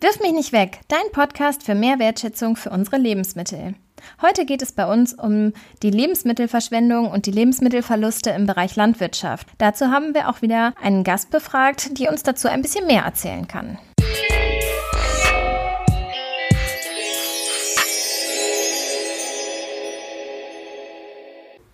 Wirf mich nicht weg, dein Podcast für mehr Wertschätzung für unsere Lebensmittel. Heute geht es bei uns um die Lebensmittelverschwendung und die Lebensmittelverluste im Bereich Landwirtschaft. Dazu haben wir auch wieder einen Gast befragt, die uns dazu ein bisschen mehr erzählen kann.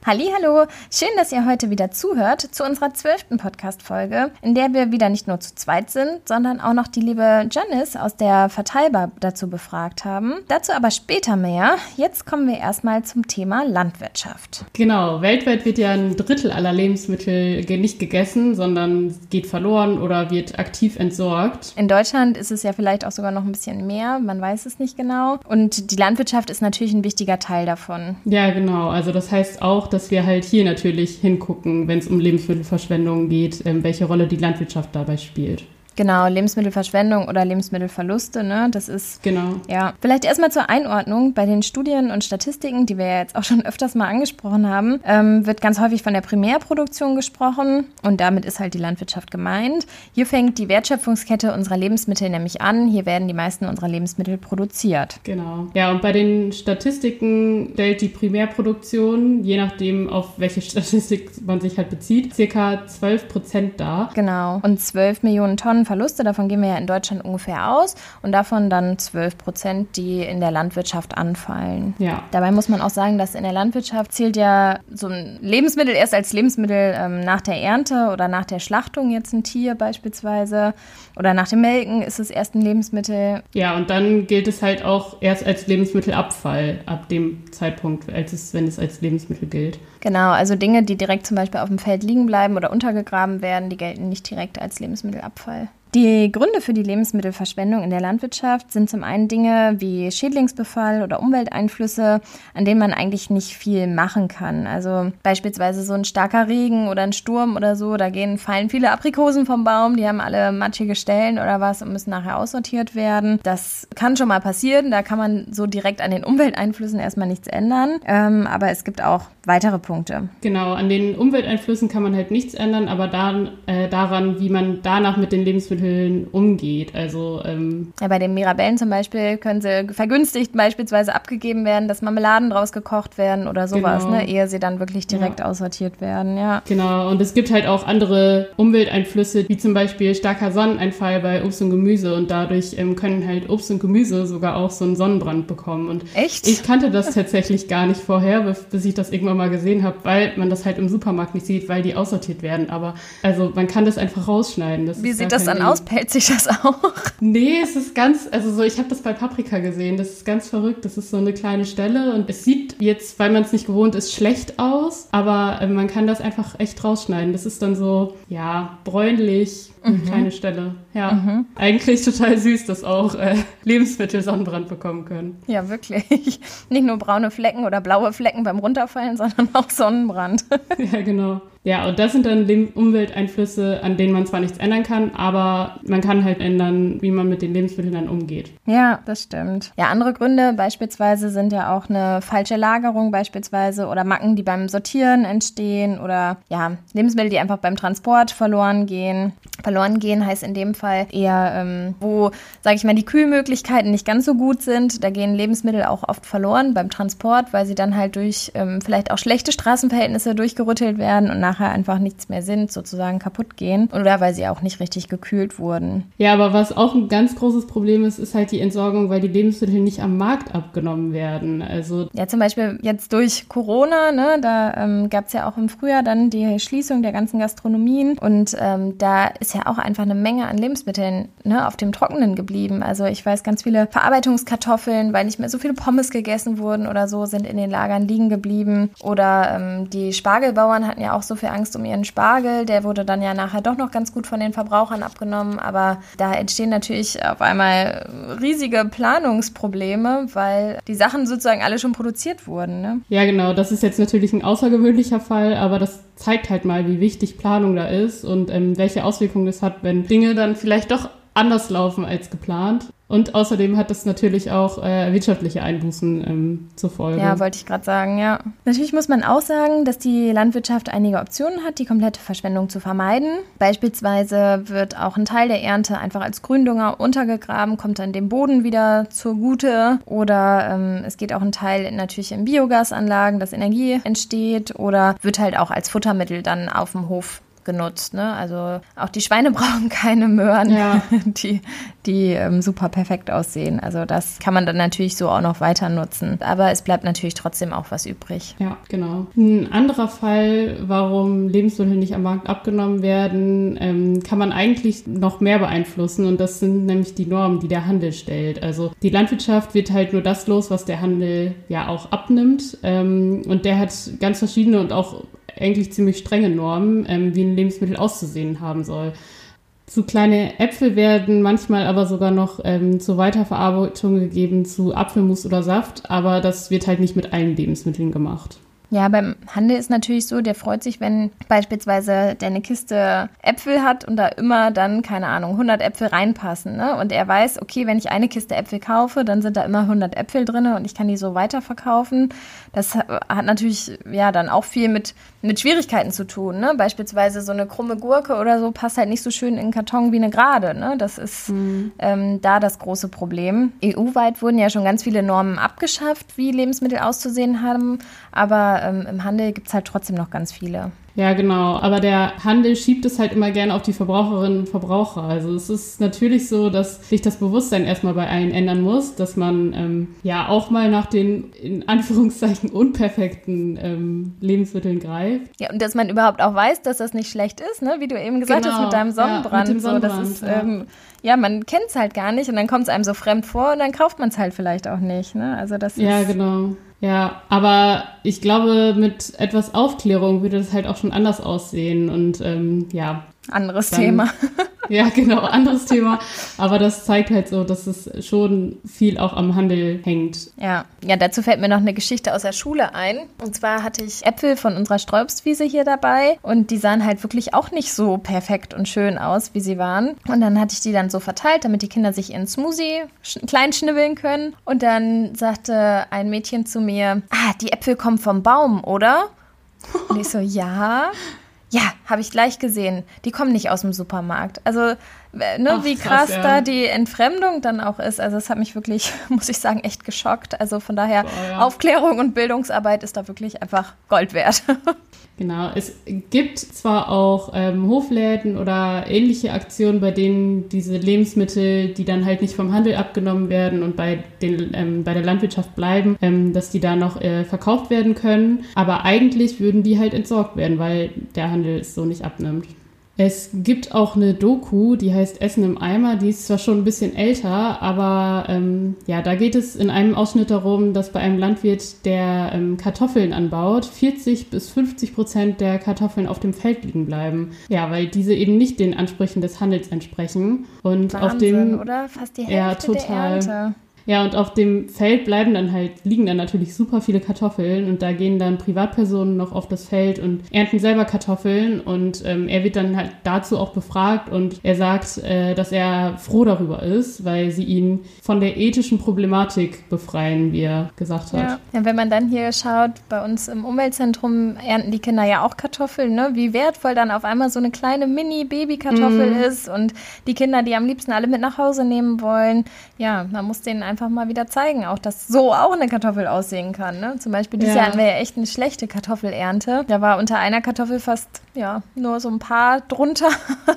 Hallo, schön, dass ihr heute wieder zuhört zu unserer zwölften Podcast-Folge, in der wir wieder nicht nur zu zweit sind, sondern auch noch die liebe Janice aus der Verteilbar dazu befragt haben. Dazu aber später mehr. Jetzt kommen wir erstmal zum Thema Landwirtschaft. Genau, weltweit wird ja ein Drittel aller Lebensmittel nicht gegessen, sondern geht verloren oder wird aktiv entsorgt. In Deutschland ist es ja vielleicht auch sogar noch ein bisschen mehr, man weiß es nicht genau. Und die Landwirtschaft ist natürlich ein wichtiger Teil davon. Ja, genau. Also das heißt auch, dass wir halt hier natürlich hingucken, wenn es um Lebensmittelverschwendung geht, ähm, welche Rolle die Landwirtschaft dabei spielt. Genau, Lebensmittelverschwendung oder Lebensmittelverluste, ne? Das ist genau. Ja, vielleicht erstmal zur Einordnung. Bei den Studien und Statistiken, die wir ja jetzt auch schon öfters mal angesprochen haben, ähm, wird ganz häufig von der Primärproduktion gesprochen und damit ist halt die Landwirtschaft gemeint. Hier fängt die Wertschöpfungskette unserer Lebensmittel nämlich an. Hier werden die meisten unserer Lebensmittel produziert. Genau. Ja, und bei den Statistiken stellt die Primärproduktion, je nachdem auf welche Statistik man sich halt bezieht, circa 12 Prozent dar. Genau. Und 12 Millionen Tonnen Verluste, davon gehen wir ja in Deutschland ungefähr aus und davon dann 12 Prozent, die in der Landwirtschaft anfallen. Ja. Dabei muss man auch sagen, dass in der Landwirtschaft zählt ja so ein Lebensmittel erst als Lebensmittel ähm, nach der Ernte oder nach der Schlachtung jetzt ein Tier beispielsweise oder nach dem Melken ist es erst ein Lebensmittel. Ja, und dann gilt es halt auch erst als Lebensmittelabfall ab dem Zeitpunkt, als es, wenn es als Lebensmittel gilt. Genau, also Dinge, die direkt zum Beispiel auf dem Feld liegen bleiben oder untergegraben werden, die gelten nicht direkt als Lebensmittelabfall. Die Gründe für die Lebensmittelverschwendung in der Landwirtschaft sind zum einen Dinge wie Schädlingsbefall oder Umwelteinflüsse, an denen man eigentlich nicht viel machen kann. Also beispielsweise so ein starker Regen oder ein Sturm oder so, da gehen, fallen viele Aprikosen vom Baum, die haben alle matschige Stellen oder was und müssen nachher aussortiert werden. Das kann schon mal passieren, da kann man so direkt an den Umwelteinflüssen erstmal nichts ändern. Ähm, aber es gibt auch weitere Punkte. Genau, an den Umwelteinflüssen kann man halt nichts ändern, aber dann, äh, daran, wie man danach mit den Lebensmitteln Lebensmitteln umgeht. Also ähm ja, bei den Mirabellen zum Beispiel können sie vergünstigt beispielsweise abgegeben werden, dass Marmeladen draus gekocht werden oder sowas, genau. ne, ehe sie dann wirklich direkt ja. aussortiert werden. Ja. Genau. Und es gibt halt auch andere Umwelteinflüsse, wie zum Beispiel starker Sonneneinfall bei Obst und Gemüse und dadurch ähm, können halt Obst und Gemüse sogar auch so einen Sonnenbrand bekommen. Und Echt? Ich kannte das tatsächlich gar nicht vorher, bis ich das irgendwann mal gesehen habe, weil man das halt im Supermarkt nicht sieht, weil die aussortiert werden. Aber also man kann das einfach rausschneiden. Das Wie sieht das dann aus? Auspellt sich das auch? Nee, es ist ganz, also so, ich habe das bei Paprika gesehen, das ist ganz verrückt. Das ist so eine kleine Stelle und es sieht jetzt, weil man es nicht gewohnt ist, schlecht aus, aber äh, man kann das einfach echt rausschneiden. Das ist dann so, ja, bräunlich, eine mhm. kleine Stelle. Ja, mhm. eigentlich total süß, dass auch äh, Lebensmittel Sonnenbrand bekommen können. Ja, wirklich. Nicht nur braune Flecken oder blaue Flecken beim Runterfallen, sondern auch Sonnenbrand. ja, genau. Ja, und das sind dann Umwelteinflüsse, an denen man zwar nichts ändern kann, aber man kann halt ändern, wie man mit den Lebensmitteln dann umgeht. Ja, das stimmt. Ja, andere Gründe beispielsweise sind ja auch eine falsche Lagerung beispielsweise oder Macken, die beim Sortieren entstehen oder ja, Lebensmittel, die einfach beim Transport verloren gehen. Verloren gehen heißt in dem Fall eher, ähm, wo, sage ich mal, die Kühlmöglichkeiten nicht ganz so gut sind. Da gehen Lebensmittel auch oft verloren beim Transport, weil sie dann halt durch ähm, vielleicht auch schlechte Straßenverhältnisse durchgerüttelt werden und nach nachher einfach nichts mehr sind, sozusagen kaputt gehen. Oder weil sie auch nicht richtig gekühlt wurden. Ja, aber was auch ein ganz großes Problem ist, ist halt die Entsorgung, weil die Lebensmittel nicht am Markt abgenommen werden. Also ja, zum Beispiel jetzt durch Corona, ne, da ähm, gab es ja auch im Frühjahr dann die Schließung der ganzen Gastronomien und ähm, da ist ja auch einfach eine Menge an Lebensmitteln ne, auf dem Trockenen geblieben. Also ich weiß, ganz viele Verarbeitungskartoffeln, weil nicht mehr so viele Pommes gegessen wurden oder so, sind in den Lagern liegen geblieben. Oder ähm, die Spargelbauern hatten ja auch so viel viel Angst um ihren Spargel. Der wurde dann ja nachher doch noch ganz gut von den Verbrauchern abgenommen. Aber da entstehen natürlich auf einmal riesige Planungsprobleme, weil die Sachen sozusagen alle schon produziert wurden. Ne? Ja, genau. Das ist jetzt natürlich ein außergewöhnlicher Fall, aber das zeigt halt mal, wie wichtig Planung da ist und ähm, welche Auswirkungen das hat, wenn Dinge dann vielleicht doch anders laufen als geplant. Und außerdem hat das natürlich auch äh, wirtschaftliche Einbußen ähm, zur Folge. Ja, wollte ich gerade sagen, ja. Natürlich muss man auch sagen, dass die Landwirtschaft einige Optionen hat, die komplette Verschwendung zu vermeiden. Beispielsweise wird auch ein Teil der Ernte einfach als Gründünger untergegraben, kommt dann dem Boden wieder zugute. Oder ähm, es geht auch ein Teil natürlich in Biogasanlagen, dass Energie entsteht. Oder wird halt auch als Futtermittel dann auf dem Hof genutzt. Ne? Also auch die Schweine brauchen keine Möhren, ja. die, die ähm, super perfekt aussehen. Also das kann man dann natürlich so auch noch weiter nutzen. Aber es bleibt natürlich trotzdem auch was übrig. Ja, genau. Ein anderer Fall, warum Lebensmittel nicht am Markt abgenommen werden, ähm, kann man eigentlich noch mehr beeinflussen. Und das sind nämlich die Normen, die der Handel stellt. Also die Landwirtschaft wird halt nur das los, was der Handel ja auch abnimmt. Ähm, und der hat ganz verschiedene und auch eigentlich ziemlich strenge Normen, ähm, wie ein Lebensmittel auszusehen haben soll. Zu kleine Äpfel werden manchmal aber sogar noch ähm, zur Weiterverarbeitung gegeben zu Apfelmus oder Saft, aber das wird halt nicht mit allen Lebensmitteln gemacht. Ja, beim Handel ist natürlich so, der freut sich, wenn beispielsweise der eine Kiste Äpfel hat und da immer dann, keine Ahnung, 100 Äpfel reinpassen. Ne? Und er weiß, okay, wenn ich eine Kiste Äpfel kaufe, dann sind da immer 100 Äpfel drin und ich kann die so weiterverkaufen. Das hat natürlich ja dann auch viel mit, mit Schwierigkeiten zu tun. Ne? Beispielsweise so eine krumme Gurke oder so passt halt nicht so schön in den Karton wie eine gerade. Ne? Das ist mhm. ähm, da das große Problem. EU-weit wurden ja schon ganz viele Normen abgeschafft, wie Lebensmittel auszusehen haben. Aber ähm, im Handel gibt es halt trotzdem noch ganz viele. Ja, genau. Aber der Handel schiebt es halt immer gerne auf die Verbraucherinnen und Verbraucher. Also es ist natürlich so, dass sich das Bewusstsein erstmal bei allen ändern muss, dass man ähm, ja auch mal nach den in Anführungszeichen unperfekten ähm, Lebensmitteln greift. Ja, und dass man überhaupt auch weiß, dass das nicht schlecht ist, ne? Wie du eben gesagt genau. hast mit deinem Sonnenbrand. Ja, mit Sonnenbrand so, das ist, ja. Ähm, ja, man kennt es halt gar nicht und dann kommt es einem so fremd vor und dann kauft man es halt vielleicht auch nicht. Ne? Also das ja, genau. Ja, aber ich glaube, mit etwas Aufklärung würde das halt auch schon anders aussehen. Und ähm, ja, anderes Thema. Ja, genau, anderes Thema. Aber das zeigt halt so, dass es schon viel auch am Handel hängt. Ja, ja, dazu fällt mir noch eine Geschichte aus der Schule ein. Und zwar hatte ich Äpfel von unserer Sträubstwiese hier dabei und die sahen halt wirklich auch nicht so perfekt und schön aus, wie sie waren. Und dann hatte ich die dann so verteilt, damit die Kinder sich ihren Smoothie klein schnibbeln können. Und dann sagte ein Mädchen zu mir, ah, die Äpfel kommen vom Baum, oder? Und ich so, ja. Ja, habe ich gleich gesehen. Die kommen nicht aus dem Supermarkt. Also, ne, Ach, wie krass, krass ja. da die Entfremdung dann auch ist. Also, es hat mich wirklich, muss ich sagen, echt geschockt. Also, von daher, Boah, ja. Aufklärung und Bildungsarbeit ist da wirklich einfach Gold wert. Genau, es gibt zwar auch ähm, Hofläden oder ähnliche Aktionen, bei denen diese Lebensmittel, die dann halt nicht vom Handel abgenommen werden und bei, den, ähm, bei der Landwirtschaft bleiben, ähm, dass die da noch äh, verkauft werden können. Aber eigentlich würden die halt entsorgt werden, weil der Handel es so nicht abnimmt. Es gibt auch eine Doku, die heißt Essen im Eimer. Die ist zwar schon ein bisschen älter, aber ähm, ja, da geht es in einem Ausschnitt darum, dass bei einem Landwirt, der ähm, Kartoffeln anbaut, 40 bis 50 Prozent der Kartoffeln auf dem Feld liegen bleiben. Ja, weil diese eben nicht den Ansprüchen des Handels entsprechen. Und Wahnsinn, auf dem oder fast die Hälfte ja, total. der Ernte. Ja, und auf dem Feld bleiben dann halt, liegen dann natürlich super viele Kartoffeln und da gehen dann Privatpersonen noch auf das Feld und ernten selber Kartoffeln und ähm, er wird dann halt dazu auch befragt und er sagt, äh, dass er froh darüber ist, weil sie ihn von der ethischen Problematik befreien, wie er gesagt hat. Ja, ja wenn man dann hier schaut, bei uns im Umweltzentrum ernten die Kinder ja auch Kartoffeln, ne? wie wertvoll dann auf einmal so eine kleine Mini-Baby-Kartoffel mm. ist und die Kinder, die am liebsten alle mit nach Hause nehmen wollen, ja, man muss denen einfach einfach mal wieder zeigen, auch dass so auch eine Kartoffel aussehen kann. Ne? Zum Beispiel dieses ja. Jahr hatten wir ja echt eine schlechte Kartoffelernte. Da war unter einer Kartoffel fast ja nur so ein paar drunter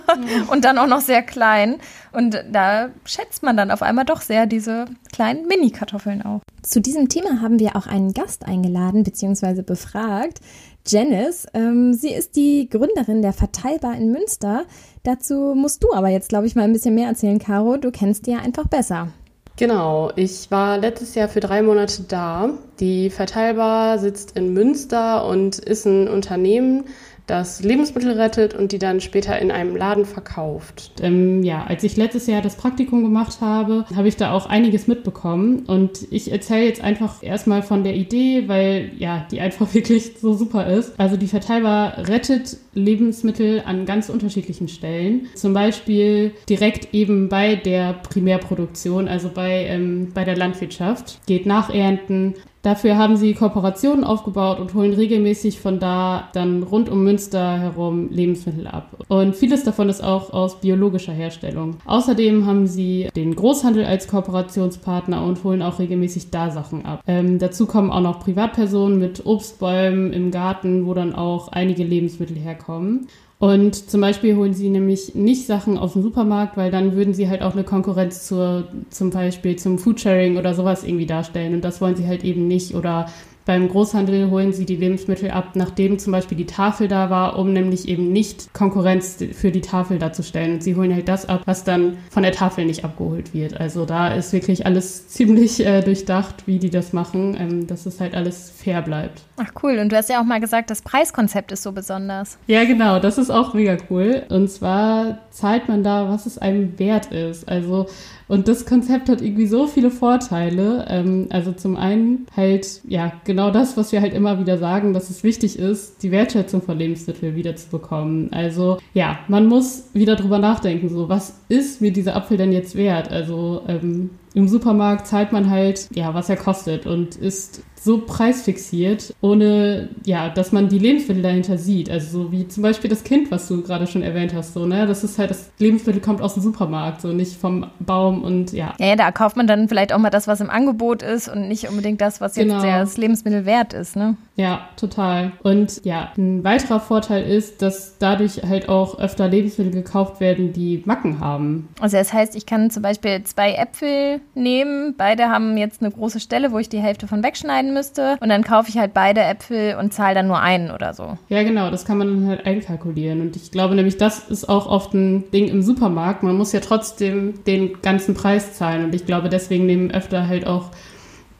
und dann auch noch sehr klein. Und da schätzt man dann auf einmal doch sehr diese kleinen Mini-Kartoffeln auch. Zu diesem Thema haben wir auch einen Gast eingeladen bzw. befragt. Janice. Ähm, sie ist die Gründerin der Verteilbar in Münster. Dazu musst du aber jetzt, glaube ich, mal ein bisschen mehr erzählen, Caro. Du kennst die ja einfach besser. Genau, ich war letztes Jahr für drei Monate da. Die Verteilbar sitzt in Münster und ist ein Unternehmen, das Lebensmittel rettet und die dann später in einem Laden verkauft. Ähm, ja, als ich letztes Jahr das Praktikum gemacht habe, habe ich da auch einiges mitbekommen. Und ich erzähle jetzt einfach erstmal von der Idee, weil ja, die einfach wirklich so super ist. Also die Verteilbar rettet Lebensmittel an ganz unterschiedlichen Stellen. Zum Beispiel direkt eben bei der Primärproduktion, also bei, ähm, bei der Landwirtschaft. Geht nachernten, Dafür haben sie Kooperationen aufgebaut und holen regelmäßig von da dann rund um Münster herum Lebensmittel ab. Und vieles davon ist auch aus biologischer Herstellung. Außerdem haben sie den Großhandel als Kooperationspartner und holen auch regelmäßig da Sachen ab. Ähm, dazu kommen auch noch Privatpersonen mit Obstbäumen im Garten, wo dann auch einige Lebensmittel herkommen. Und zum Beispiel holen sie nämlich nicht Sachen aus dem Supermarkt, weil dann würden sie halt auch eine Konkurrenz zur, zum Beispiel zum Foodsharing oder sowas irgendwie darstellen. Und das wollen sie halt eben nicht. Oder beim Großhandel holen sie die Lebensmittel ab, nachdem zum Beispiel die Tafel da war, um nämlich eben nicht Konkurrenz für die Tafel darzustellen. Und sie holen halt das ab, was dann von der Tafel nicht abgeholt wird. Also da ist wirklich alles ziemlich äh, durchdacht, wie die das machen, ähm, dass es halt alles fair bleibt. Ach cool. Und du hast ja auch mal gesagt, das Preiskonzept ist so besonders. Ja, genau. Das ist auch mega cool. Und zwar zahlt man da, was es einem wert ist. Also und das Konzept hat irgendwie so viele Vorteile. Ähm, also zum einen halt, ja, genau das, was wir halt immer wieder sagen, dass es wichtig ist, die Wertschätzung von Lebensmitteln wiederzubekommen. Also ja, man muss wieder drüber nachdenken, so was ist mir dieser Apfel denn jetzt wert? Also ähm, im Supermarkt zahlt man halt, ja, was er kostet und ist so preisfixiert, ohne, ja, dass man die Lebensmittel dahinter sieht. Also so wie zum Beispiel das Kind, was du gerade schon erwähnt hast, so, ne? Das ist halt, das Lebensmittel kommt aus dem Supermarkt, so nicht vom Baum und ja. Ja, ja da kauft man dann vielleicht auch mal das, was im Angebot ist und nicht unbedingt das, was jetzt genau. das Lebensmittel wert ist, ne? Ja, total. Und ja, ein weiterer Vorteil ist, dass dadurch halt auch öfter Lebensmittel gekauft werden, die Macken haben. Also das heißt, ich kann zum Beispiel zwei Äpfel nehmen, beide haben jetzt eine große Stelle, wo ich die Hälfte von wegschneiden müsste und dann kaufe ich halt beide Äpfel und zahle dann nur einen oder so. Ja, genau, das kann man dann halt einkalkulieren. Und ich glaube nämlich, das ist auch oft ein Ding im Supermarkt. Man muss ja trotzdem den ganzen Preis zahlen. Und ich glaube, deswegen nehmen öfter halt auch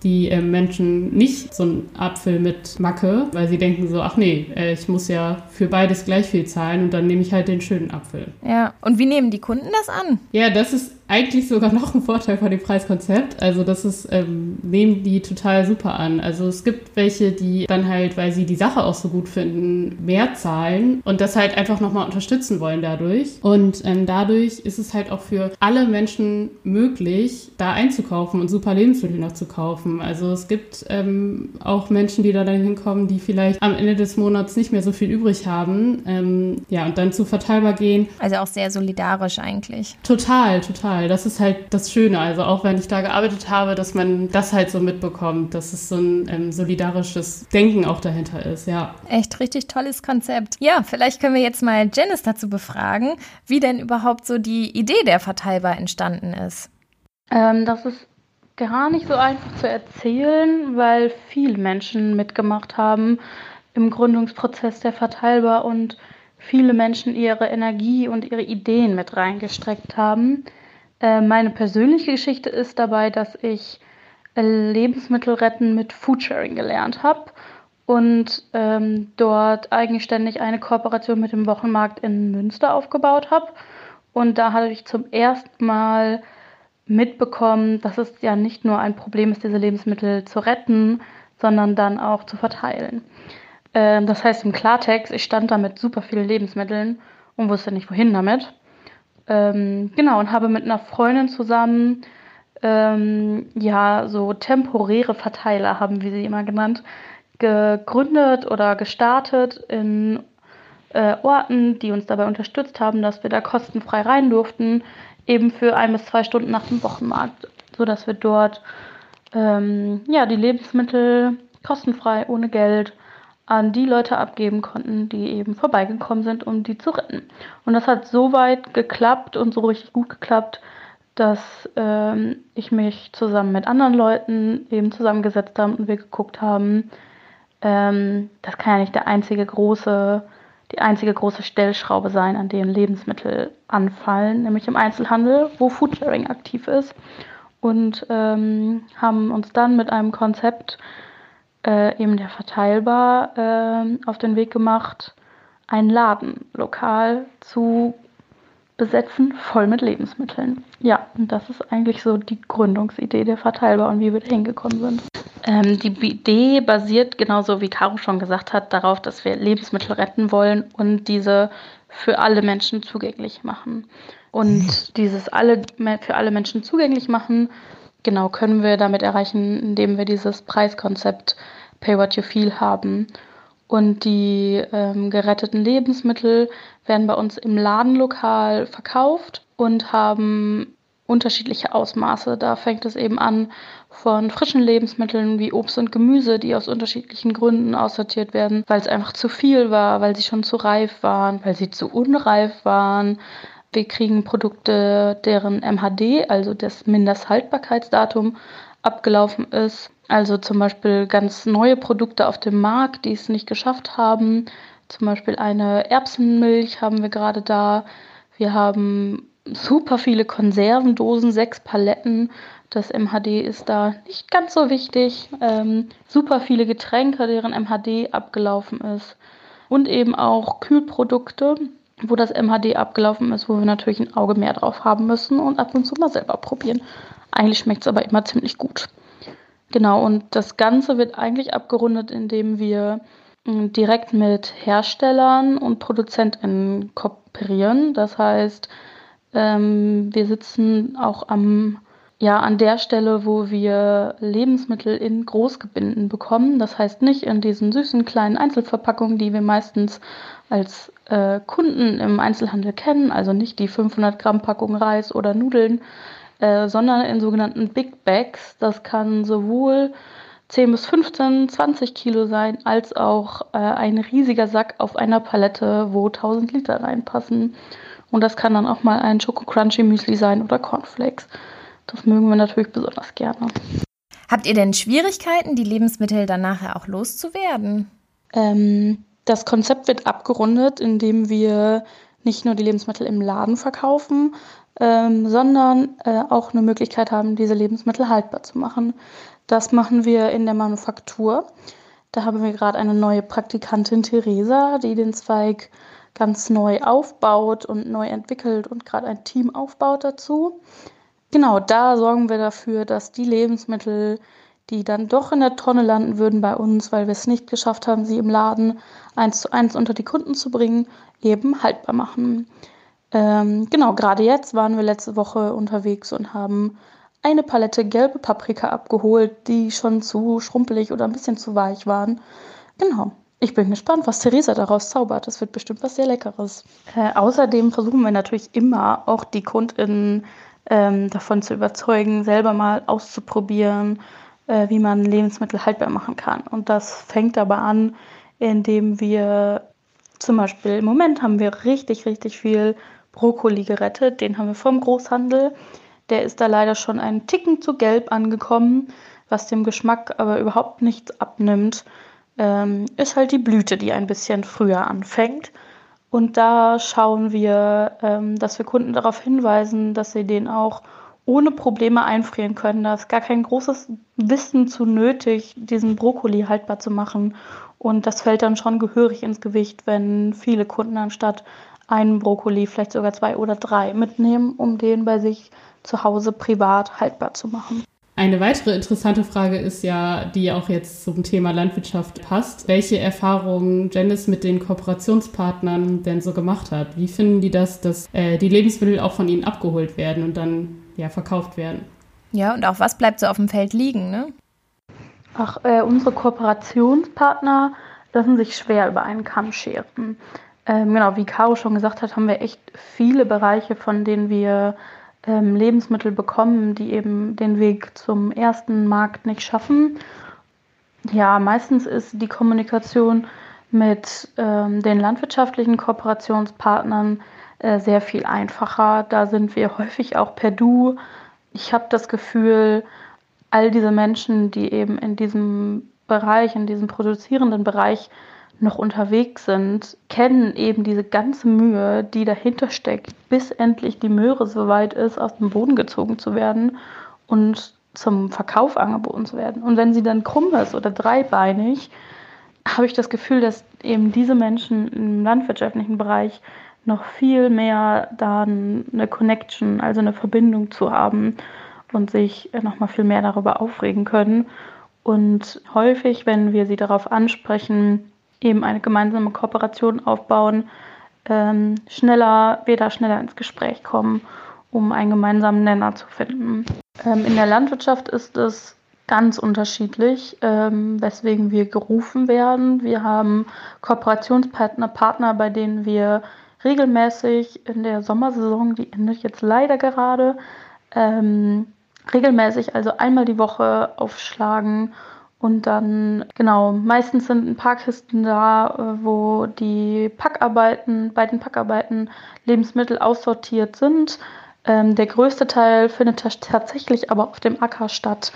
die äh, Menschen nicht so einen Apfel mit Macke, weil sie denken so, ach nee, äh, ich muss ja für beides gleich viel zahlen und dann nehme ich halt den schönen Apfel. Ja, und wie nehmen die Kunden das an? Ja, das ist eigentlich sogar noch ein Vorteil von dem Preiskonzept. Also das ist, ähm, nehmen die total super an. Also es gibt welche, die dann halt, weil sie die Sache auch so gut finden, mehr zahlen und das halt einfach nochmal unterstützen wollen dadurch. Und ähm, dadurch ist es halt auch für alle Menschen möglich, da einzukaufen und super Lebensmittel noch zu kaufen. Also es gibt ähm, auch Menschen, die da dann hinkommen, die vielleicht am Ende des Monats nicht mehr so viel übrig haben. Ähm, ja, und dann zu verteilbar gehen. Also auch sehr solidarisch eigentlich. Total, total. Fall. Das ist halt das Schöne. Also auch wenn ich da gearbeitet habe, dass man das halt so mitbekommt, dass es so ein ähm, solidarisches Denken auch dahinter ist, ja. Echt richtig tolles Konzept. Ja, vielleicht können wir jetzt mal Janice dazu befragen, wie denn überhaupt so die Idee der Verteilbar entstanden ist. Ähm, das ist gar nicht so einfach zu erzählen, weil viele Menschen mitgemacht haben im Gründungsprozess der Verteilbar und viele Menschen ihre Energie und ihre Ideen mit reingestreckt haben. Äh, meine persönliche Geschichte ist dabei, dass ich äh, Lebensmittel retten mit Foodsharing gelernt habe und ähm, dort eigenständig eine Kooperation mit dem Wochenmarkt in Münster aufgebaut habe. Und da hatte ich zum ersten Mal mitbekommen, dass es ja nicht nur ein Problem ist, diese Lebensmittel zu retten, sondern dann auch zu verteilen. Ähm, das heißt im Klartext, ich stand da mit super vielen Lebensmitteln und wusste nicht, wohin damit. Ähm, genau, und habe mit einer Freundin zusammen ähm, ja so temporäre Verteiler, haben wir sie immer genannt, gegründet oder gestartet in äh, Orten, die uns dabei unterstützt haben, dass wir da kostenfrei rein durften, eben für ein bis zwei Stunden nach dem Wochenmarkt, sodass wir dort ähm, ja, die Lebensmittel kostenfrei, ohne Geld an die Leute abgeben konnten, die eben vorbeigekommen sind, um die zu retten. Und das hat so weit geklappt und so richtig gut geklappt, dass ähm, ich mich zusammen mit anderen Leuten eben zusammengesetzt habe und wir geguckt haben, ähm, das kann ja nicht der einzige große, die einzige große Stellschraube sein, an denen Lebensmittel anfallen, nämlich im Einzelhandel, wo Foodsharing aktiv ist. Und ähm, haben uns dann mit einem Konzept äh, eben der Verteilbar äh, auf den Weg gemacht, ein Ladenlokal zu besetzen, voll mit Lebensmitteln. Ja, und das ist eigentlich so die Gründungsidee der Verteilbar und wie wir da hingekommen sind. Ähm, die Idee basiert, genauso wie Caro schon gesagt hat, darauf, dass wir Lebensmittel retten wollen und diese für alle Menschen zugänglich machen. Und dieses alle für alle Menschen zugänglich machen, genau können wir damit erreichen, indem wir dieses Preiskonzept Pay What You Feel haben. Und die ähm, geretteten Lebensmittel werden bei uns im Ladenlokal verkauft und haben unterschiedliche Ausmaße. Da fängt es eben an von frischen Lebensmitteln wie Obst und Gemüse, die aus unterschiedlichen Gründen aussortiert werden, weil es einfach zu viel war, weil sie schon zu reif waren, weil sie zu unreif waren. Wir kriegen Produkte, deren MHD, also das Mindesthaltbarkeitsdatum, abgelaufen ist. Also zum Beispiel ganz neue Produkte auf dem Markt, die es nicht geschafft haben. Zum Beispiel eine Erbsenmilch haben wir gerade da. Wir haben super viele Konservendosen, sechs Paletten. Das MHD ist da nicht ganz so wichtig. Ähm, super viele Getränke, deren MHD abgelaufen ist. Und eben auch Kühlprodukte, wo das MHD abgelaufen ist, wo wir natürlich ein Auge mehr drauf haben müssen und ab und zu mal selber probieren. Eigentlich schmeckt es aber immer ziemlich gut. Genau, und das Ganze wird eigentlich abgerundet, indem wir hm, direkt mit Herstellern und ProduzentInnen kooperieren. Das heißt, ähm, wir sitzen auch am, ja, an der Stelle, wo wir Lebensmittel in Großgebinden bekommen. Das heißt nicht in diesen süßen kleinen Einzelverpackungen, die wir meistens als äh, Kunden im Einzelhandel kennen, also nicht die 500 Gramm Packung Reis oder Nudeln, äh, sondern in sogenannten Big Bags. Das kann sowohl 10 bis 15, 20 Kilo sein, als auch äh, ein riesiger Sack auf einer Palette, wo 1000 Liter reinpassen. Und das kann dann auch mal ein Schoko Crunchy Müsli sein oder Cornflakes. Das mögen wir natürlich besonders gerne. Habt ihr denn Schwierigkeiten, die Lebensmittel dann nachher auch loszuwerden? Ähm, das Konzept wird abgerundet, indem wir nicht nur die Lebensmittel im Laden verkaufen, ähm, sondern äh, auch eine Möglichkeit haben, diese Lebensmittel haltbar zu machen. Das machen wir in der Manufaktur. Da haben wir gerade eine neue Praktikantin Theresa, die den Zweig ganz neu aufbaut und neu entwickelt und gerade ein Team aufbaut dazu. Genau, da sorgen wir dafür, dass die Lebensmittel, die dann doch in der Tonne landen würden bei uns, weil wir es nicht geschafft haben, sie im Laden eins zu eins unter die Kunden zu bringen, eben haltbar machen. Ähm, genau, gerade jetzt waren wir letzte Woche unterwegs und haben eine Palette gelbe Paprika abgeholt, die schon zu schrumpelig oder ein bisschen zu weich waren. Genau. Ich bin gespannt, was Theresa daraus zaubert. Das wird bestimmt was sehr Leckeres. Äh, außerdem versuchen wir natürlich immer auch die KundInnen ähm, davon zu überzeugen, selber mal auszuprobieren, äh, wie man Lebensmittel haltbar machen kann. Und das fängt aber an, indem wir zum Beispiel im Moment haben wir richtig, richtig viel Brokkoli gerettet. Den haben wir vom Großhandel. Der ist da leider schon einen Ticken zu gelb angekommen, was dem Geschmack aber überhaupt nichts abnimmt. Ähm, ist halt die Blüte, die ein bisschen früher anfängt. Und da schauen wir, ähm, dass wir Kunden darauf hinweisen, dass sie den auch ohne Probleme einfrieren können. Da ist gar kein großes Wissen zu nötig, diesen Brokkoli haltbar zu machen. Und das fällt dann schon gehörig ins Gewicht, wenn viele Kunden anstatt einen Brokkoli, vielleicht sogar zwei oder drei mitnehmen, um den bei sich zu Hause privat haltbar zu machen. Eine weitere interessante Frage ist ja, die auch jetzt zum Thema Landwirtschaft passt, welche Erfahrungen Janice mit den Kooperationspartnern denn so gemacht hat. Wie finden die das, dass äh, die Lebensmittel auch von ihnen abgeholt werden und dann ja verkauft werden? Ja, und auch was bleibt so auf dem Feld liegen, ne? Ach, äh, unsere Kooperationspartner lassen sich schwer über einen Kamm scheren. Ähm, genau, wie Caro schon gesagt hat, haben wir echt viele Bereiche, von denen wir ähm, Lebensmittel bekommen, die eben den Weg zum ersten Markt nicht schaffen. Ja, meistens ist die Kommunikation mit ähm, den landwirtschaftlichen Kooperationspartnern äh, sehr viel einfacher. Da sind wir häufig auch per Du. Ich habe das Gefühl, all diese Menschen, die eben in diesem Bereich, in diesem produzierenden Bereich noch unterwegs sind, kennen eben diese ganze Mühe, die dahinter steckt, bis endlich die Möhre so weit ist, aus dem Boden gezogen zu werden und zum Verkauf angeboten zu werden. Und wenn sie dann krumm ist oder dreibeinig, habe ich das Gefühl, dass eben diese Menschen im landwirtschaftlichen Bereich noch viel mehr da eine Connection, also eine Verbindung zu haben und sich noch mal viel mehr darüber aufregen können. Und häufig, wenn wir sie darauf ansprechen, eben eine gemeinsame Kooperation aufbauen, ähm, schneller, da schneller ins Gespräch kommen, um einen gemeinsamen Nenner zu finden. Ähm, in der Landwirtschaft ist es ganz unterschiedlich, ähm, weswegen wir gerufen werden. Wir haben Kooperationspartner, Partner, bei denen wir regelmäßig in der Sommersaison, die endet jetzt leider gerade, ähm, regelmäßig, also einmal die Woche aufschlagen und dann, genau, meistens sind ein paar Kisten da, äh, wo die Packarbeiten, bei den Packarbeiten Lebensmittel aussortiert sind. Ähm, der größte Teil findet tatsächlich aber auf dem Acker statt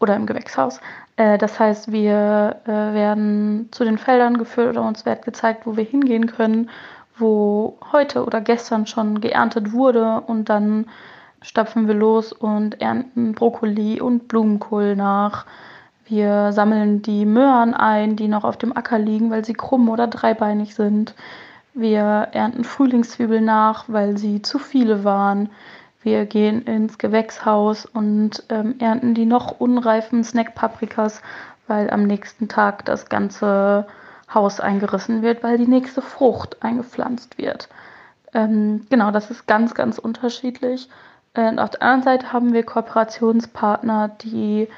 oder im Gewächshaus. Äh, das heißt, wir äh, werden zu den Feldern geführt oder uns wird gezeigt, wo wir hingehen können, wo heute oder gestern schon geerntet wurde und dann stapfen wir los und ernten Brokkoli und Blumenkohl nach. Wir sammeln die Möhren ein, die noch auf dem Acker liegen, weil sie krumm oder dreibeinig sind. Wir ernten Frühlingszwiebeln nach, weil sie zu viele waren. Wir gehen ins Gewächshaus und ähm, ernten die noch unreifen Snackpaprikas, weil am nächsten Tag das ganze Haus eingerissen wird, weil die nächste Frucht eingepflanzt wird. Ähm, genau, das ist ganz, ganz unterschiedlich. Und auf der anderen Seite haben wir Kooperationspartner, die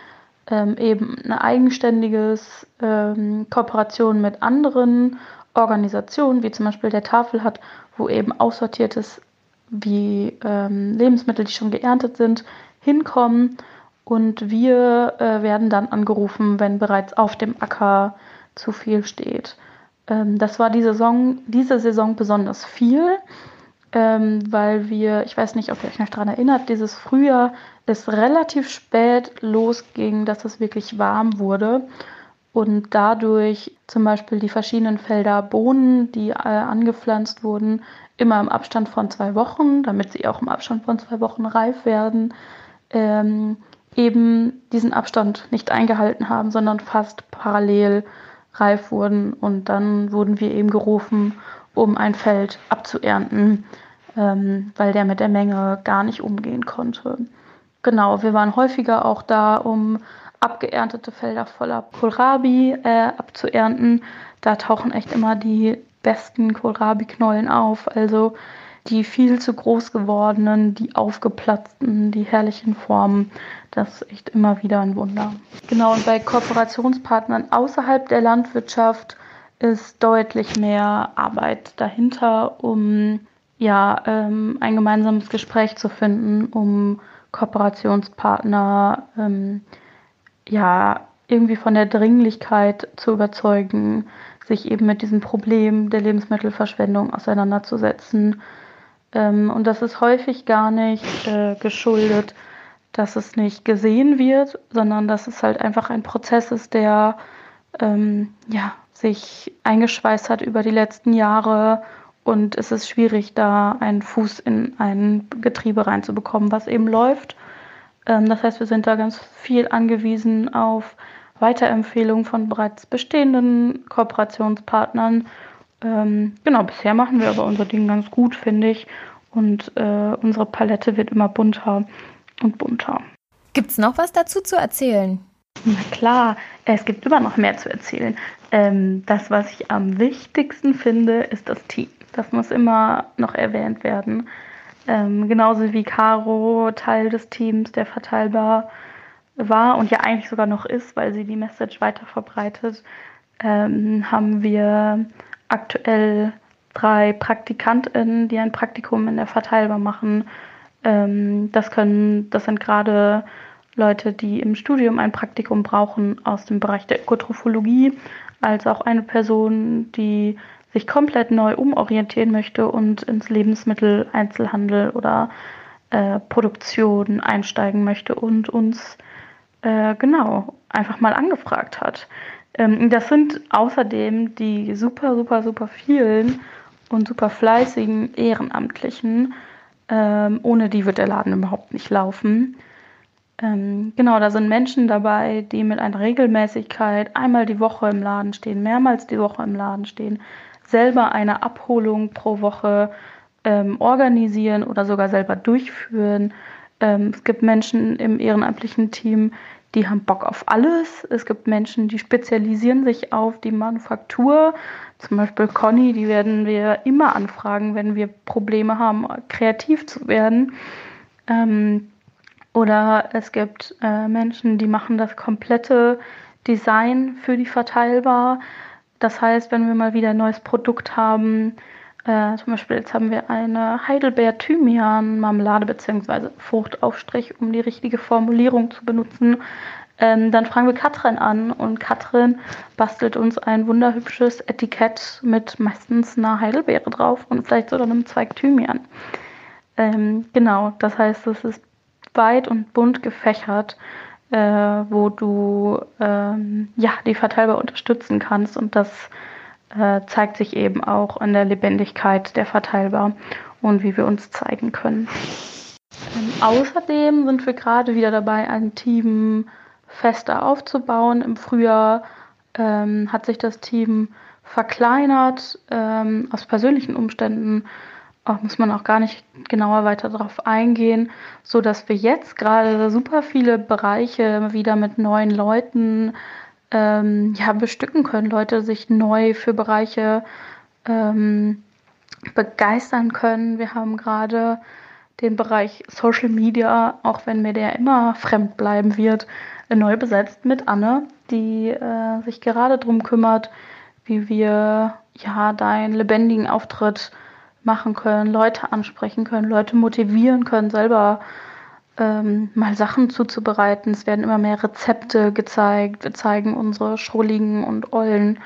ähm, eben eine eigenständige ähm, Kooperation mit anderen Organisationen, wie zum Beispiel der Tafel hat, wo eben aussortiertes wie ähm, Lebensmittel, die schon geerntet sind, hinkommen und wir äh, werden dann angerufen, wenn bereits auf dem Acker zu viel steht. Ähm, das war die Saison, diese Saison besonders viel ähm, weil wir, ich weiß nicht, ob ihr euch noch daran erinnert, dieses Frühjahr es relativ spät losging, dass es wirklich warm wurde und dadurch zum Beispiel die verschiedenen Felder Bohnen, die äh, angepflanzt wurden, immer im Abstand von zwei Wochen, damit sie auch im Abstand von zwei Wochen reif werden, ähm, eben diesen Abstand nicht eingehalten haben, sondern fast parallel reif wurden. Und dann wurden wir eben gerufen, um ein Feld abzuernten, ähm, weil der mit der Menge gar nicht umgehen konnte. Genau, wir waren häufiger auch da, um abgeerntete Felder voller Kohlrabi äh, abzuernten. Da tauchen echt immer die besten Kohlrabi-Knollen auf. Also die viel zu groß gewordenen, die aufgeplatzten, die herrlichen Formen. Das ist echt immer wieder ein Wunder. Genau, und bei Kooperationspartnern außerhalb der Landwirtschaft ist deutlich mehr Arbeit dahinter, um ja, ähm, ein gemeinsames Gespräch zu finden, um Kooperationspartner ähm, ja irgendwie von der Dringlichkeit zu überzeugen, sich eben mit diesem Problem der Lebensmittelverschwendung auseinanderzusetzen. Ähm, und das ist häufig gar nicht äh, geschuldet, dass es nicht gesehen wird, sondern dass es halt einfach ein Prozess ist, der ähm, ja, sich eingeschweißt hat über die letzten Jahre und es ist schwierig, da einen Fuß in ein Getriebe reinzubekommen, was eben läuft. Ähm, das heißt, wir sind da ganz viel angewiesen auf Weiterempfehlungen von bereits bestehenden Kooperationspartnern. Ähm, genau, bisher machen wir aber unser Ding ganz gut, finde ich. Und äh, unsere Palette wird immer bunter und bunter. Gibt es noch was dazu zu erzählen? Na klar, es gibt immer noch mehr zu erzählen. Ähm, das, was ich am wichtigsten finde, ist das Team. Das muss immer noch erwähnt werden. Ähm, genauso wie Caro Teil des Teams, der verteilbar war und ja eigentlich sogar noch ist, weil sie die Message weiter verbreitet, ähm, haben wir aktuell drei PraktikantInnen, die ein Praktikum in der Verteilbar machen. Ähm, das können, das sind gerade Leute, die im Studium ein Praktikum brauchen aus dem Bereich der Ökotrophologie, als auch eine Person, die sich komplett neu umorientieren möchte und ins Lebensmitteleinzelhandel oder äh, Produktion einsteigen möchte und uns äh, genau einfach mal angefragt hat. Ähm, das sind außerdem die super, super, super vielen und super fleißigen Ehrenamtlichen. Ähm, ohne die wird der Laden überhaupt nicht laufen. Ähm, genau, da sind Menschen dabei, die mit einer Regelmäßigkeit einmal die Woche im Laden stehen, mehrmals die Woche im Laden stehen, selber eine Abholung pro Woche ähm, organisieren oder sogar selber durchführen. Ähm, es gibt Menschen im ehrenamtlichen Team, die haben Bock auf alles. Es gibt Menschen, die spezialisieren sich auf die Manufaktur. Zum Beispiel Conny, die werden wir immer anfragen, wenn wir Probleme haben, kreativ zu werden. Ähm, oder es gibt äh, Menschen, die machen das komplette Design für die Verteilbar. Das heißt, wenn wir mal wieder ein neues Produkt haben, äh, zum Beispiel jetzt haben wir eine Heidelbeer-Thymian-Marmelade bzw. Fruchtaufstrich, um die richtige Formulierung zu benutzen. Ähm, dann fragen wir Katrin an und Katrin bastelt uns ein wunderhübsches Etikett mit meistens einer Heidelbeere drauf und vielleicht sogar einem Zweig Thymian. Ähm, genau, das heißt, es ist weit und bunt gefächert, äh, wo du ähm, ja, die Verteilbar unterstützen kannst und das äh, zeigt sich eben auch an der Lebendigkeit der Verteilbar und wie wir uns zeigen können. Ähm, außerdem sind wir gerade wieder dabei, ein Team fester aufzubauen. Im Frühjahr ähm, hat sich das Team verkleinert ähm, aus persönlichen Umständen auch muss man auch gar nicht genauer weiter darauf eingehen, so dass wir jetzt gerade super viele Bereiche wieder mit neuen Leuten ähm, ja, bestücken können, Leute sich neu für Bereiche ähm, begeistern können. Wir haben gerade den Bereich Social Media, auch wenn mir der immer fremd bleiben wird, neu besetzt mit Anne, die äh, sich gerade darum kümmert, wie wir ja deinen lebendigen Auftritt machen können, Leute ansprechen können, Leute motivieren können, selber ähm, mal Sachen zuzubereiten. Es werden immer mehr Rezepte gezeigt. Wir zeigen unsere schrulligen und ollen,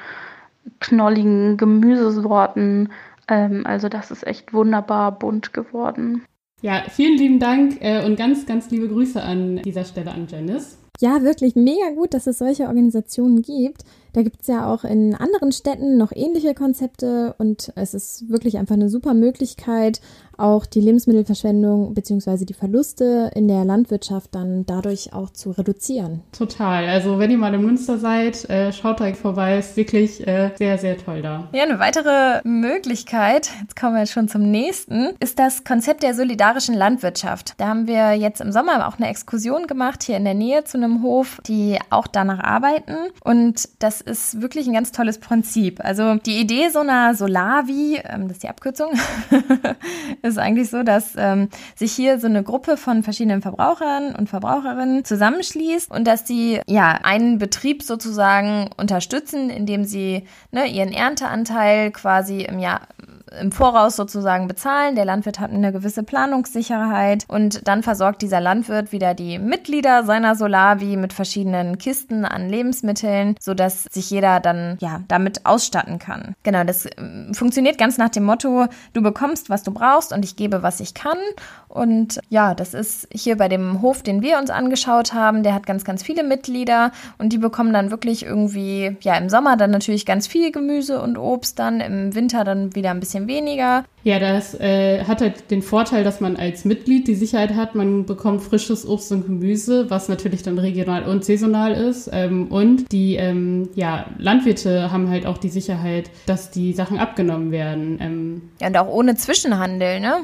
knolligen Gemüsesorten. Ähm, also das ist echt wunderbar bunt geworden. Ja, vielen lieben Dank äh, und ganz, ganz liebe Grüße an dieser Stelle an Janice. Ja, wirklich mega gut, dass es solche Organisationen gibt. Da gibt es ja auch in anderen Städten noch ähnliche Konzepte und es ist wirklich einfach eine super Möglichkeit, auch die Lebensmittelverschwendung bzw. die Verluste in der Landwirtschaft dann dadurch auch zu reduzieren. Total. Also wenn ihr mal in Münster seid, äh, schaut da vorbei. Ist wirklich äh, sehr, sehr toll da. Ja, eine weitere Möglichkeit, jetzt kommen wir schon zum nächsten, ist das Konzept der solidarischen Landwirtschaft. Da haben wir jetzt im Sommer auch eine Exkursion gemacht hier in der Nähe zu einem Hof, die auch danach arbeiten. Und das ist wirklich ein ganz tolles Prinzip. Also die Idee so einer Solavi, ähm, das ist die Abkürzung, ist eigentlich so, dass ähm, sich hier so eine Gruppe von verschiedenen Verbrauchern und Verbraucherinnen zusammenschließt und dass sie ja einen Betrieb sozusagen unterstützen, indem sie ne, ihren Ernteanteil quasi im Jahr im Voraus sozusagen bezahlen. Der Landwirt hat eine gewisse Planungssicherheit und dann versorgt dieser Landwirt wieder die Mitglieder seiner Solavi mit verschiedenen Kisten an Lebensmitteln, sodass sich jeder dann ja damit ausstatten kann. Genau, das ähm, funktioniert ganz nach dem Motto, du bekommst, was du brauchst und ich gebe, was ich kann. Und ja, das ist hier bei dem Hof, den wir uns angeschaut haben, der hat ganz, ganz viele Mitglieder und die bekommen dann wirklich irgendwie, ja, im Sommer dann natürlich ganz viel Gemüse und Obst, dann im Winter dann wieder ein bisschen weniger. Ja, das äh, hat halt den Vorteil, dass man als Mitglied die Sicherheit hat, man bekommt frisches Obst und Gemüse, was natürlich dann regional und saisonal ist. Ähm, und die ähm, ja, Landwirte haben halt auch die Sicherheit, dass die Sachen abgenommen werden. Ähm, ja, und auch ohne Zwischenhandel, ne?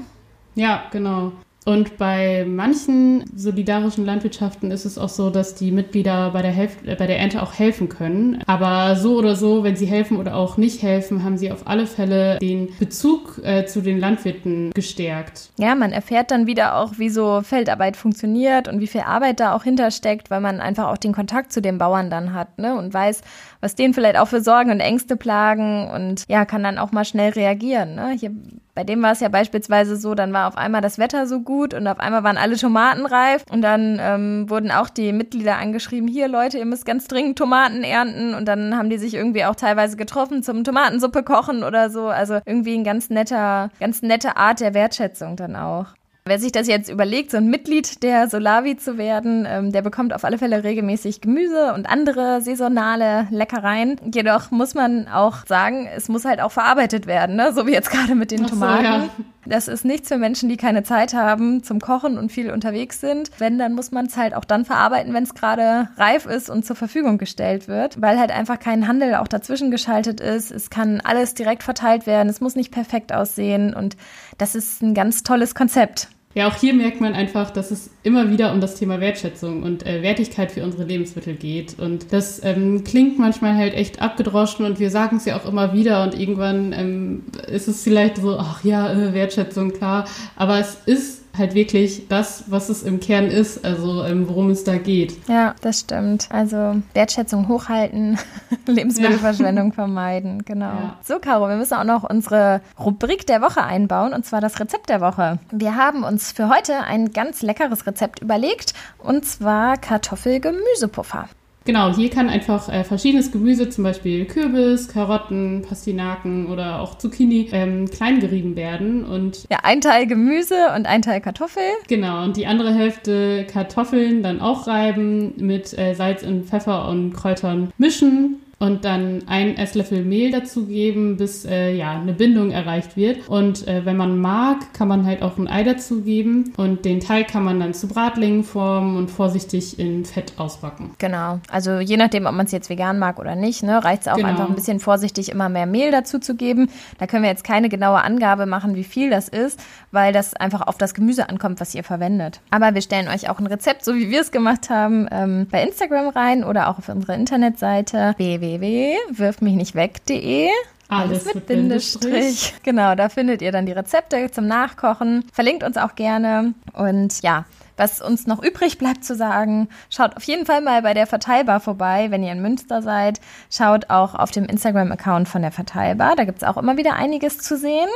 Ja, genau. Und bei manchen solidarischen Landwirtschaften ist es auch so, dass die Mitglieder bei der, Helf äh, bei der Ernte auch helfen können. Aber so oder so, wenn sie helfen oder auch nicht helfen, haben sie auf alle Fälle den Bezug äh, zu den Landwirten gestärkt. Ja, man erfährt dann wieder auch, wie so Feldarbeit funktioniert und wie viel Arbeit da auch hintersteckt, weil man einfach auch den Kontakt zu den Bauern dann hat ne? und weiß, was denen vielleicht auch für Sorgen und Ängste plagen und ja, kann dann auch mal schnell reagieren. Ne? Hier bei dem war es ja beispielsweise so, dann war auf einmal das Wetter so gut und auf einmal waren alle Tomaten reif und dann ähm, wurden auch die Mitglieder angeschrieben, hier Leute, ihr müsst ganz dringend Tomaten ernten und dann haben die sich irgendwie auch teilweise getroffen zum Tomatensuppe kochen oder so. Also irgendwie ein ganz netter, ganz nette Art der Wertschätzung dann auch. Wer sich das jetzt überlegt, so ein Mitglied der Solavi zu werden, ähm, der bekommt auf alle Fälle regelmäßig Gemüse und andere saisonale Leckereien. Jedoch muss man auch sagen, es muss halt auch verarbeitet werden, ne? so wie jetzt gerade mit den Tomaten. So, ja. Das ist nichts für Menschen, die keine Zeit haben zum Kochen und viel unterwegs sind. Wenn, dann muss man es halt auch dann verarbeiten, wenn es gerade reif ist und zur Verfügung gestellt wird, weil halt einfach kein Handel auch dazwischen geschaltet ist. Es kann alles direkt verteilt werden. Es muss nicht perfekt aussehen und das ist ein ganz tolles Konzept. Ja, auch hier merkt man einfach, dass es immer wieder um das Thema Wertschätzung und äh, Wertigkeit für unsere Lebensmittel geht. Und das ähm, klingt manchmal halt echt abgedroschen und wir sagen es ja auch immer wieder und irgendwann ähm, ist es vielleicht so, ach ja, äh, Wertschätzung, klar. Aber es ist halt wirklich das, was es im Kern ist, also ähm, worum es da geht. Ja, das stimmt. Also Wertschätzung hochhalten, Lebensmittelverschwendung ja. vermeiden, genau. Ja. So, Caro, wir müssen auch noch unsere Rubrik der Woche einbauen und zwar das Rezept der Woche. Wir haben uns für heute ein ganz leckeres Rezept überlegt und zwar Kartoffelgemüsepuffer. Genau, hier kann einfach äh, verschiedenes Gemüse, zum Beispiel Kürbis, Karotten, Pastinaken oder auch Zucchini, ähm, klein gerieben werden. Und ja, ein Teil Gemüse und ein Teil Kartoffel. Genau, und die andere Hälfte Kartoffeln dann auch reiben, mit äh, Salz und Pfeffer und Kräutern mischen und dann einen Esslöffel Mehl dazugeben, bis äh, ja eine Bindung erreicht wird. Und äh, wenn man mag, kann man halt auch ein Ei dazugeben und den Teig kann man dann zu Bratlingen formen und vorsichtig in Fett ausbacken. Genau. Also je nachdem, ob man es jetzt vegan mag oder nicht, ne, reicht es auch genau. einfach ein bisschen vorsichtig immer mehr Mehl dazu zu geben. Da können wir jetzt keine genaue Angabe machen, wie viel das ist, weil das einfach auf das Gemüse ankommt, was ihr verwendet. Aber wir stellen euch auch ein Rezept, so wie wir es gemacht haben, ähm, bei Instagram rein oder auch auf unsere Internetseite www www.wirfmichnichtweg.de. Alles, mit, Bindestrich. Bindestrich. Genau, da findet ihr dann die Rezepte zum Nachkochen. Verlinkt uns auch gerne. Und ja, was uns noch übrig bleibt zu sagen, schaut auf jeden Fall mal bei der Verteilbar vorbei, wenn ihr in Münster seid. Schaut auch auf dem Instagram-Account von der Verteilbar. Da gibt es auch immer wieder einiges zu sehen.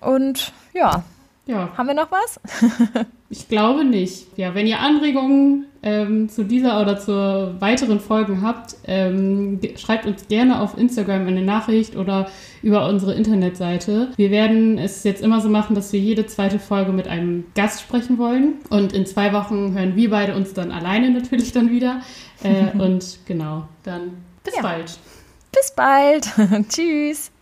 Und ja, ja. haben wir noch was? ich glaube nicht. Ja, wenn ihr Anregungen ähm, zu dieser oder zu weiteren Folgen habt, ähm, schreibt uns gerne auf Instagram eine Nachricht oder über unsere Internetseite. Wir werden es jetzt immer so machen, dass wir jede zweite Folge mit einem Gast sprechen wollen. Und in zwei Wochen hören wir beide uns dann alleine natürlich dann wieder. Äh, und genau, dann bis ja. bald. Bis bald. Tschüss.